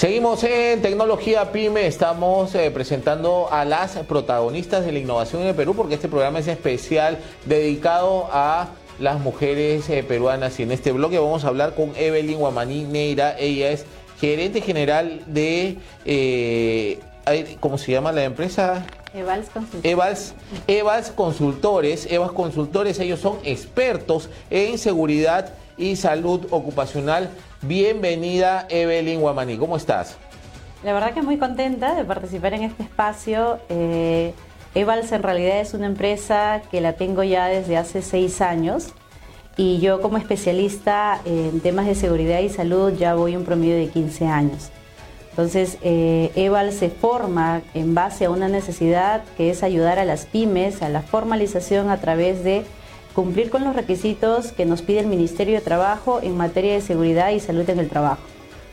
Seguimos en Tecnología Pyme, estamos eh, presentando a las protagonistas de la innovación en el Perú porque este programa es especial dedicado a las mujeres eh, peruanas y en este bloque vamos a hablar con Evelyn Guamaní Neira, ella es gerente general de, eh, ¿cómo se llama la empresa? Evals Consultores. Evals, Evals Consultores, Evals Consultores, ellos son expertos en seguridad y salud ocupacional Bienvenida Evelyn Guamaní, ¿cómo estás? La verdad que muy contenta de participar en este espacio. Eh, Evals en realidad es una empresa que la tengo ya desde hace seis años y yo como especialista en temas de seguridad y salud ya voy un promedio de 15 años. Entonces, eh, Eval se forma en base a una necesidad que es ayudar a las pymes a la formalización a través de cumplir con los requisitos que nos pide el Ministerio de Trabajo en materia de seguridad y salud en el trabajo.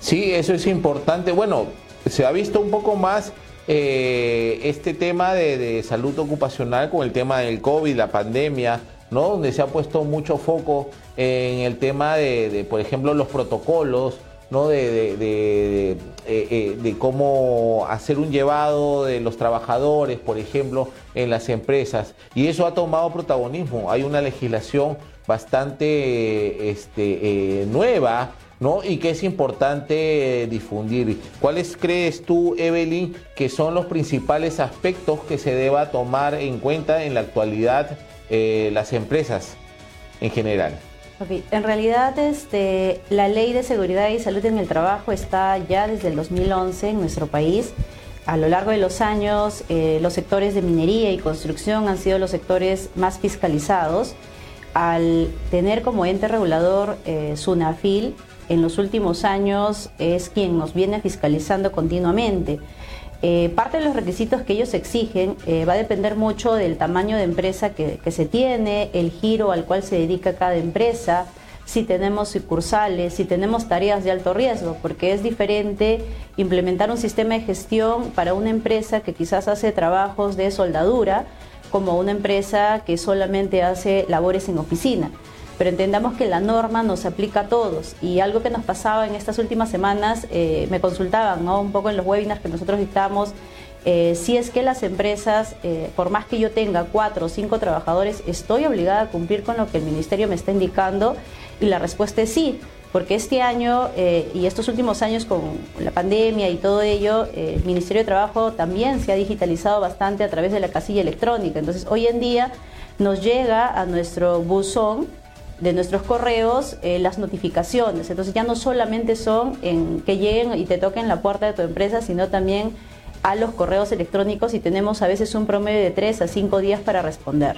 Sí, eso es importante. Bueno, se ha visto un poco más eh, este tema de, salud ocupacional con el tema del COVID, la pandemia, ¿no? Donde se ha puesto mucho foco en el tema de por ejemplo, los protocolos, ¿no? De, eh, eh, de, cómo hacer un llevado de los trabajadores, por ejemplo, en las empresas. Y eso ha tomado protagonismo. Hay una legislación bastante este, eh, nueva. ¿no? Y que es importante difundir. ¿Cuáles crees tú, Evelyn, que son los principales aspectos que se deba tomar en cuenta en la actualidad las empresas en general? En realidad, este, la ley de seguridad y salud en el trabajo está ya desde el 2011 en nuestro país. A lo largo de los años, eh, los sectores de minería y construcción han sido los sectores más fiscalizados. Al tener como ente regulador eh, SUNAFIL, en los últimos años es quien nos viene fiscalizando continuamente. Eh, parte de los requisitos que ellos exigen eh, va a depender mucho del tamaño de empresa que, se tiene, el giro al cual se dedica cada empresa, si tenemos sucursales, si tenemos tareas de alto riesgo, porque es diferente implementar un sistema de gestión para una empresa que quizás hace trabajos de soldadura como una empresa que solamente hace labores en oficina pero entendamos que la norma nos aplica a todos. Y algo que nos pasaba en estas últimas semanas, eh, me consultaban un poco en los webinars que nosotros dictamos, eh, si es que las empresas, eh, por más que yo tenga cuatro o cinco trabajadores, estoy obligada a cumplir con lo que el ministerio me está indicando y la respuesta es sí, porque este año y estos últimos años con la pandemia y todo ello, el Ministerio de Trabajo también se ha digitalizado bastante a través de la casilla electrónica. Entonces, hoy en día nos llega a nuestro buzón de nuestros correos eh, las notificaciones. Entonces ya no solamente son en que lleguen y te toquen la puerta de tu empresa, sino también a los correos electrónicos y tenemos a veces un promedio de tres a cinco días para responder.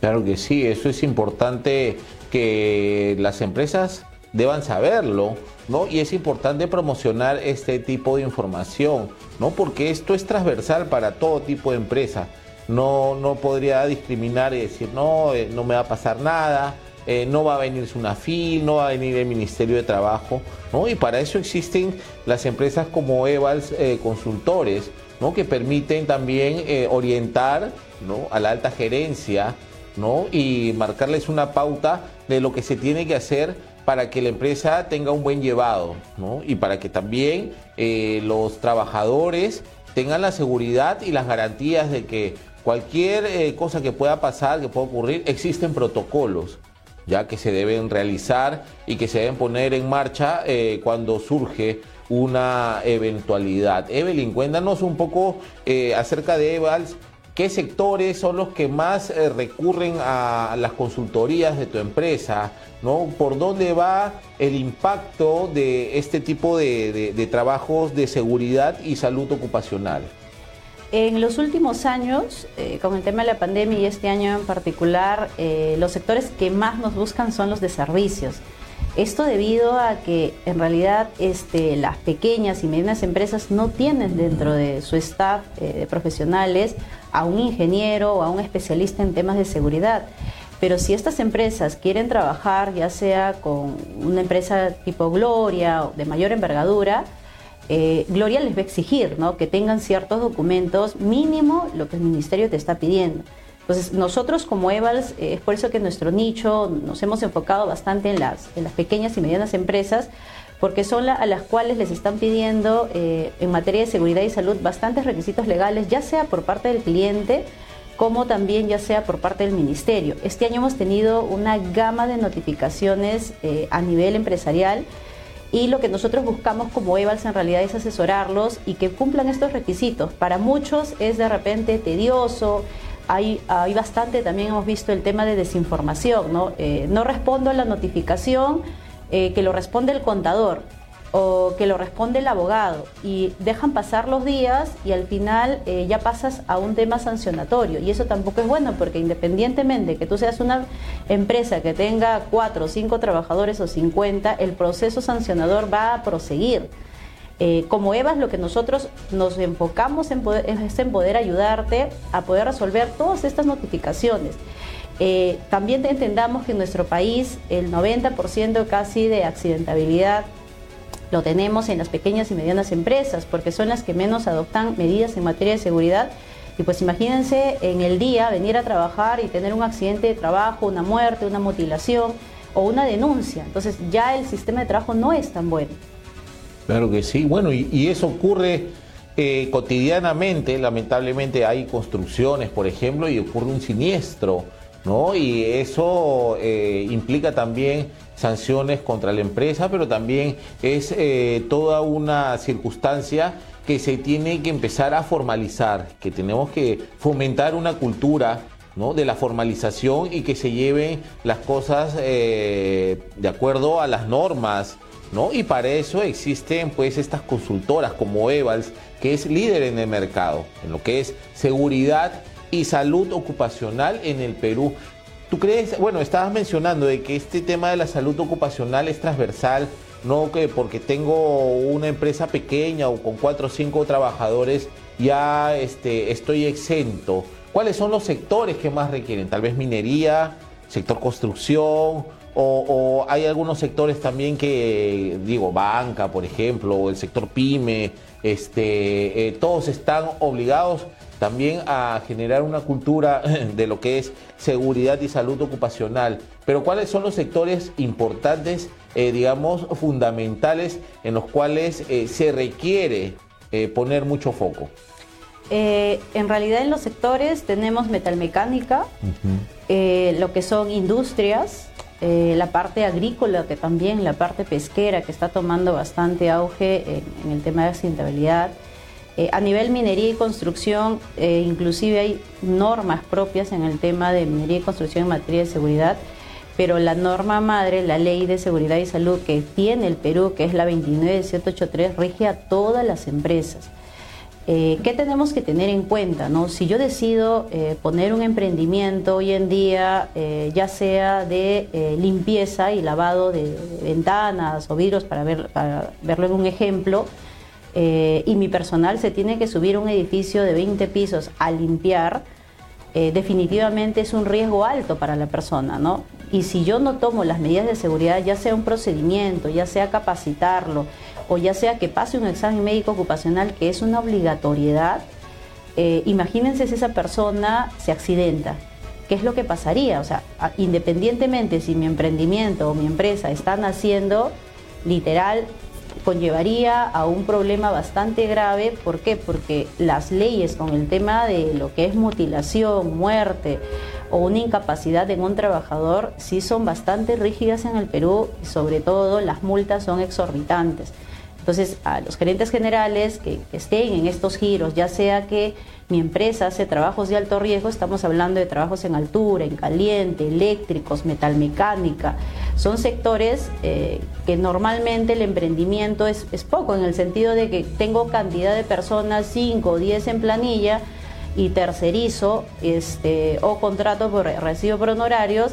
Claro que sí, eso es importante que las empresas deban saberlo, ¿no? Y es importante promocionar este tipo de información, ¿no? Porque esto es transversal para todo tipo de empresa. No, no podría discriminar y decir, no, eh, no me va a pasar nada, eh, no va a venir SUNAFIL, no va a venir el Ministerio de Trabajo, ¿no? Y para eso existen las empresas como Evals eh, Consultores, ¿no? Que permiten también eh, orientar, ¿no? A la alta gerencia, ¿no? Y marcarles una pauta de lo que se tiene que hacer para que la empresa tenga un buen llevado, ¿no? Y para que también los trabajadores tengan la seguridad y las garantías de que cualquier cosa que pueda pasar, que pueda ocurrir, existen protocolos ya que se deben realizar y que se deben poner en marcha eh, cuando surge una eventualidad. Evelyn, cuéntanos un poco eh, acerca de Evals, qué sectores son los que más eh, recurren a las consultorías de tu empresa. ¿Por dónde va el impacto de este tipo de trabajos de seguridad y salud ocupacional? En los últimos años, eh, con el tema de la pandemia y este año en particular, eh, los sectores que más nos buscan son los de servicios. Esto debido a que en realidad este, las pequeñas y medianas empresas no tienen dentro de su staff eh, de profesionales a un ingeniero o a un especialista en temas de seguridad. Pero si estas empresas quieren trabajar, ya sea con una empresa tipo Gloria o de mayor envergadura, eh, Gloria les va a exigir ¿no? que tengan ciertos documentos, mínimo lo que el ministerio te está pidiendo. Entonces, nosotros como Evals, eh, es por eso que nuestro nicho nos hemos enfocado bastante en las, pequeñas y medianas empresas, porque son a las cuales les están pidiendo eh, en materia de seguridad y salud bastantes requisitos legales, ya sea por parte del cliente, como también ya sea por parte del ministerio. Este año hemos tenido una gama de notificaciones a nivel empresarial y lo que nosotros buscamos como EVALS en realidad es asesorarlos y que cumplan estos requisitos. Para muchos es de repente tedioso, hay, hay bastante, también hemos visto el tema de desinformación, ¿no? Eh, no respondo a la notificación eh, que lo responde el contador o que lo responde el abogado y dejan pasar los días y al final eh, ya pasas a un tema sancionatorio y eso tampoco es bueno porque independientemente que tú seas una empresa que tenga cuatro o cinco trabajadores o 50, el proceso sancionador va a proseguir. Eh, como EVAS lo que nosotros nos enfocamos en es en poder ayudarte a poder resolver todas estas notificaciones. Eh, también entendamos que en nuestro país el 90% casi de accidentabilidad lo tenemos en las pequeñas y medianas empresas, porque son las que menos adoptan medidas en materia de seguridad. Y pues imagínense en el día venir a trabajar y tener un accidente de trabajo, una muerte, una mutilación o una denuncia. Entonces ya el sistema de trabajo no es tan bueno. Claro que sí. Bueno, y, eso ocurre eh, cotidianamente. Lamentablemente hay construcciones, por ejemplo, y ocurre un siniestro, ¿no? Y eso eh, implica también sanciones contra la empresa, pero también es eh, toda una circunstancia que se tiene que empezar a formalizar, que tenemos que fomentar una cultura ¿no? de la formalización y que se lleven las cosas eh, de acuerdo a las normas. ¿no? Y para eso existen pues estas consultoras como Evals, que es líder en el mercado, en lo que es seguridad y salud ocupacional en el Perú. ¿Tú crees, bueno, estabas mencionando de que este tema de la salud ocupacional es transversal, no que porque tengo una empresa pequeña o con cuatro o cinco trabajadores ya este, estoy exento? ¿Cuáles son los sectores que más requieren? Tal vez minería, sector construcción, o, hay algunos sectores también que, digo, banca, por ejemplo, o el sector pyme, este, eh, todos están obligados también a generar una cultura de lo que es seguridad y salud ocupacional. Pero ¿cuáles son los sectores importantes, eh, digamos, fundamentales en los cuales eh, se requiere eh, poner mucho foco? en realidad en los sectores tenemos metalmecánica, lo que son industrias, la parte agrícola que también, la parte pesquera que está tomando bastante auge en, el tema de accidentabilidad. Eh, a nivel minería y construcción, eh, inclusive hay normas propias en el tema de minería y construcción en materia de seguridad, pero la norma madre, la ley de seguridad y salud que tiene el Perú, que es la 29783, rige a todas las empresas. Eh, ¿Qué tenemos que tener en cuenta? No? Si yo decido poner un emprendimiento hoy en día, ya sea de limpieza y lavado de ventanas o vidrios, para, ver, para verlo en un ejemplo, eh, y mi personal se tiene que subir a un edificio de 20 pisos a limpiar, eh, definitivamente es un riesgo alto para la persona, ¿no? Y si yo no tomo las medidas de seguridad, ya sea un procedimiento, ya sea capacitarlo, o ya sea que pase un examen médico ocupacional, que es una obligatoriedad, eh, imagínense si esa persona se accidenta. ¿Qué es lo que pasaría? O sea, independientemente si mi emprendimiento o mi empresa están haciendo, literal, conllevaría a un problema bastante grave. ¿Por qué? Porque las leyes con el tema de lo que es mutilación, muerte o una incapacidad en un trabajador sí son bastante rígidas en el Perú y sobre todo las multas son exorbitantes. Entonces, a los gerentes generales que, estén en estos giros, ya sea que mi empresa hace trabajos de alto riesgo, estamos hablando de trabajos en altura, en caliente, eléctricos, metalmecánica, son sectores eh, que normalmente el emprendimiento es, poco, en el sentido de que tengo cantidad de personas, 5 o 10 en planilla, y tercerizo este, o contrato por recibo por honorarios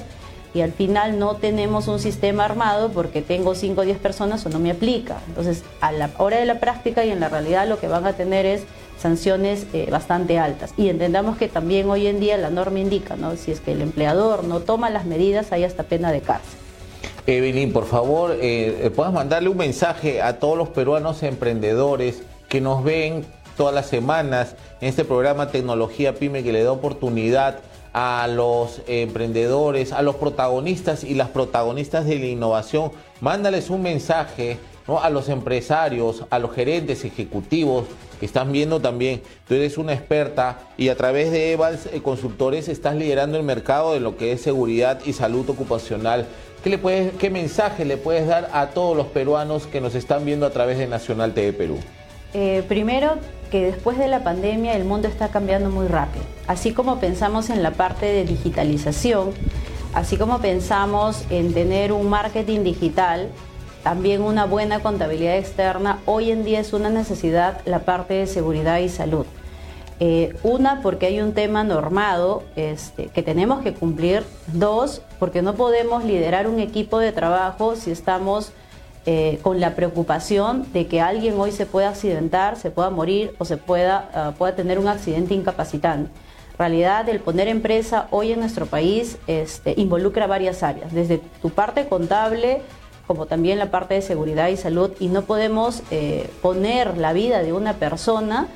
y al final no tenemos un sistema armado porque tengo 5 o 10 personas o no me aplica. Entonces, a la hora de la práctica y en la realidad lo que van a tener es sanciones eh, bastante altas. Y entendamos que también hoy en día la norma indica, ¿no? Si es que el empleador no toma las medidas, hay hasta pena de cárcel. Evelyn, por favor, eh, eh, puedas mandarle un mensaje a todos los peruanos emprendedores que nos ven todas las semanas en este programa Tecnología Pyme que le da oportunidad a los emprendedores, a los protagonistas y las protagonistas de la innovación. Mándales un mensaje a los empresarios, a los gerentes ejecutivos que están viendo también. Tú eres una experta y a través de Evals eh, Consultores estás liderando el mercado de lo que es seguridad y salud ocupacional. ¿Qué, ¿Qué mensaje le puedes dar a todos los peruanos que nos están viendo a través de Nacional TV Perú? Eh, primero, que después de la pandemia el mundo está cambiando muy rápido. Así como pensamos en la parte de digitalización, así como pensamos en tener un marketing digital, también una buena contabilidad externa, hoy en día es una necesidad la parte de seguridad y salud. Eh, una, porque hay un tema normado este, que tenemos que cumplir. Dos, porque no podemos liderar un equipo de trabajo si estamos eh, con la preocupación de que alguien hoy se pueda accidentar, se pueda morir o se pueda, ah, pueda tener un accidente incapacitante. En realidad, el poner empresa hoy en nuestro país este, involucra varias áreas, desde tu parte contable, como también la parte de seguridad y salud, y no podemos eh, poner la vida de una persona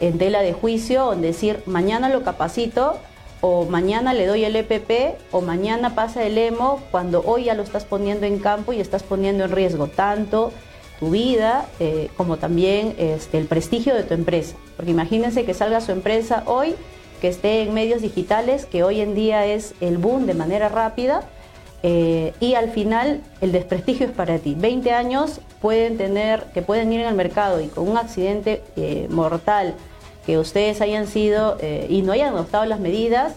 en tela de juicio, o decir, mañana lo capacito, o mañana le doy el EPP, o mañana pasa el EMO, cuando hoy ya lo estás poniendo en campo y estás poniendo en riesgo tanto tu vida eh, como también este, el prestigio de tu empresa. Porque imagínense que salga su empresa hoy, que esté en medios digitales, que hoy en día es el boom de manera rápida, eh, y al final el desprestigio es para ti. 20 años pueden tener, que pueden ir en el mercado y con un accidente eh, mortal que ustedes hayan sido eh, y no hayan adoptado las medidas,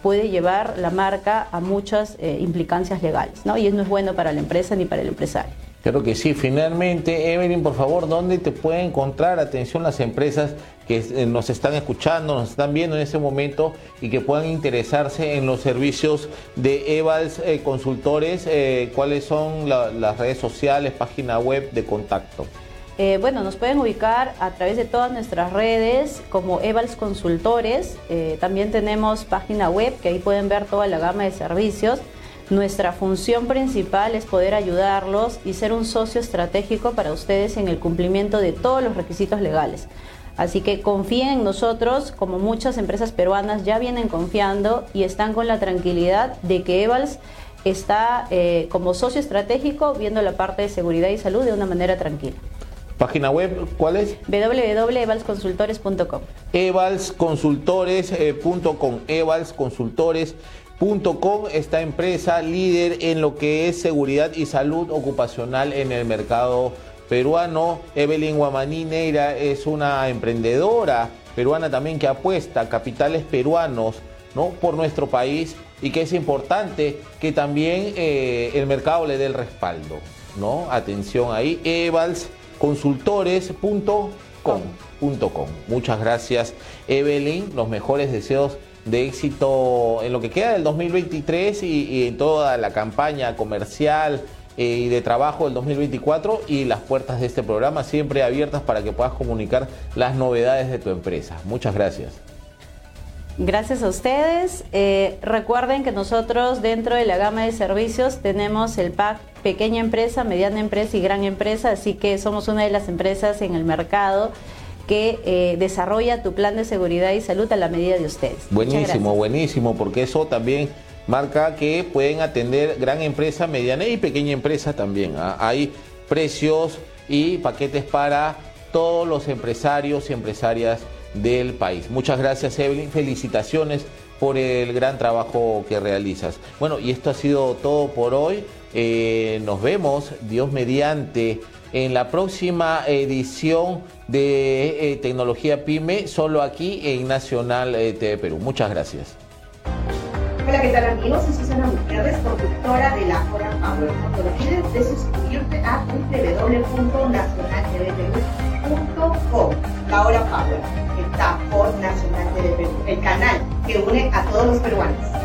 puede llevar la marca a muchas implicancias legales, ¿no? Y eso no es bueno para la empresa ni para el empresario. Claro que sí. Finalmente, Evelyn, por favor, ¿dónde te pueden encontrar, atención, las empresas que eh, nos están escuchando, nos están viendo en ese momento y que puedan interesarse en los servicios de Evals eh, Consultores? Eh, ¿Cuáles son las redes sociales, página web de contacto? Bueno, nos pueden ubicar a través de todas nuestras redes como Evals Consultores. también tenemos página web que ahí pueden ver toda la gama de servicios. Nuestra función principal es poder ayudarlos y ser un socio estratégico para ustedes en el cumplimiento de todos los requisitos legales. Así que confíen en nosotros, como muchas empresas peruanas ya vienen confiando y están con la tranquilidad de que Evals está eh, como socio estratégico viendo la parte de seguridad y salud de una manera tranquila. Página web, ¿cuál es? www.evalsconsultores.com. Evalsconsultores.com. Evalsconsultores Com, esta empresa líder en lo que es seguridad y salud ocupacional en el mercado peruano. Evelyn Guamaní Neira es una emprendedora peruana también que apuesta a capitales peruanos ¿no? por nuestro país y que es importante que también eh, el mercado le dé el respaldo. ¿no? Atención ahí, evalsconsultores.com. Muchas gracias Evelyn, los mejores deseos de éxito en lo que queda del 2023 y, en toda la campaña comercial eh, y de trabajo del 2024 y las puertas de este programa siempre abiertas para que puedas comunicar las novedades de tu empresa. Muchas gracias. Gracias a ustedes. Eh, recuerden que nosotros dentro de la gama de servicios tenemos el pack pequeña empresa, mediana empresa y gran empresa, así que somos una de las empresas en el mercado que eh, desarrolla tu plan de seguridad y salud a la medida de ustedes. Buenísimo, buenísimo, porque eso también marca que pueden atender gran empresa, mediana y pequeña empresa también. ¿ah? Hay precios y paquetes para todos los empresarios y empresarias del país. Muchas gracias Evelyn, felicitaciones por el gran trabajo que realizas. Bueno, y esto ha sido todo por hoy. Eh, nos vemos, Dios mediante en la próxima edición de eh, Tecnología Pyme, solo aquí en Nacional eh, TV Perú. Muchas gracias. Hola, ¿qué tal amigos? Soy Susana Gutiérrez, conductora de la Hora Power. No te olvides de suscribirte a www.nacionaltvperú.com. La Hora Power Nacional TV Perú, el canal que une a todos los peruanos.